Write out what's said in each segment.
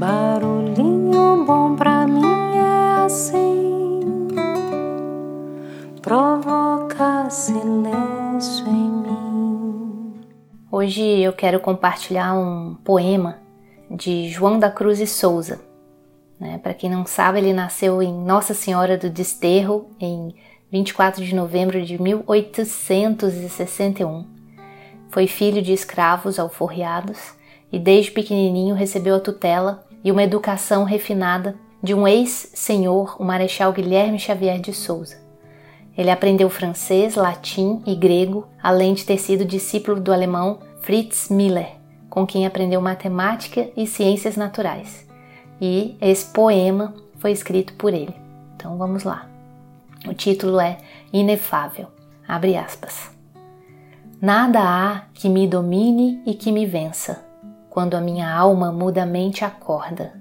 Barulhinho bom pra mim é assim, provoca silêncio em mim. Hoje eu quero compartilhar um poema de João da Cruz e Souza. Né? Para quem não sabe, ele nasceu em Nossa Senhora do Desterro em 24 de novembro de 1861. Foi filho de escravos alforriados e desde pequenininho recebeu a tutela e uma educação refinada de um ex-senhor, o Marechal Guilherme Xavier de Souza. Ele aprendeu francês, latim e grego, além de ter sido discípulo do alemão Fritz Miller, com quem aprendeu matemática e ciências naturais. E esse poema foi escrito por ele. Então vamos lá. O título é Inefável. Abre aspas. Nada há que me domine e que me vença, quando a minha alma mudamente acorda.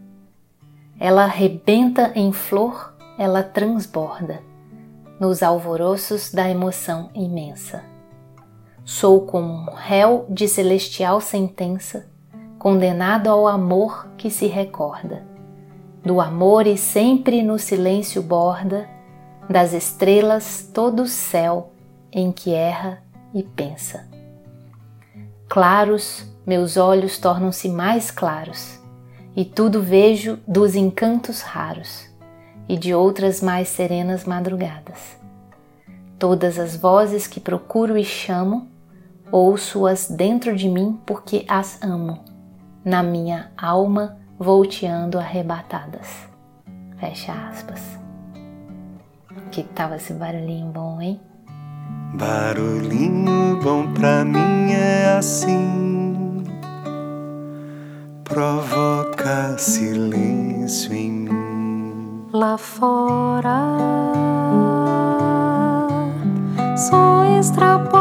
Ela rebenta em flor, ela transborda, nos alvoroços da emoção imensa. Sou como um réu de celestial sentença, condenado ao amor que se recorda. Do amor e sempre no silêncio borda, das estrelas todo o céu em que erra e pensa. Claros, meus olhos tornam-se mais claros, e tudo vejo dos encantos raros e de outras mais serenas madrugadas. Todas as vozes que procuro e chamo, ouço-as dentro de mim porque as amo, na minha alma volteando arrebatadas. Fecha aspas. Que tava esse barulhinho bom, hein? Barulhinho bom pra mim é assim, provoca silêncio em mim. Lá fora, só extrapola.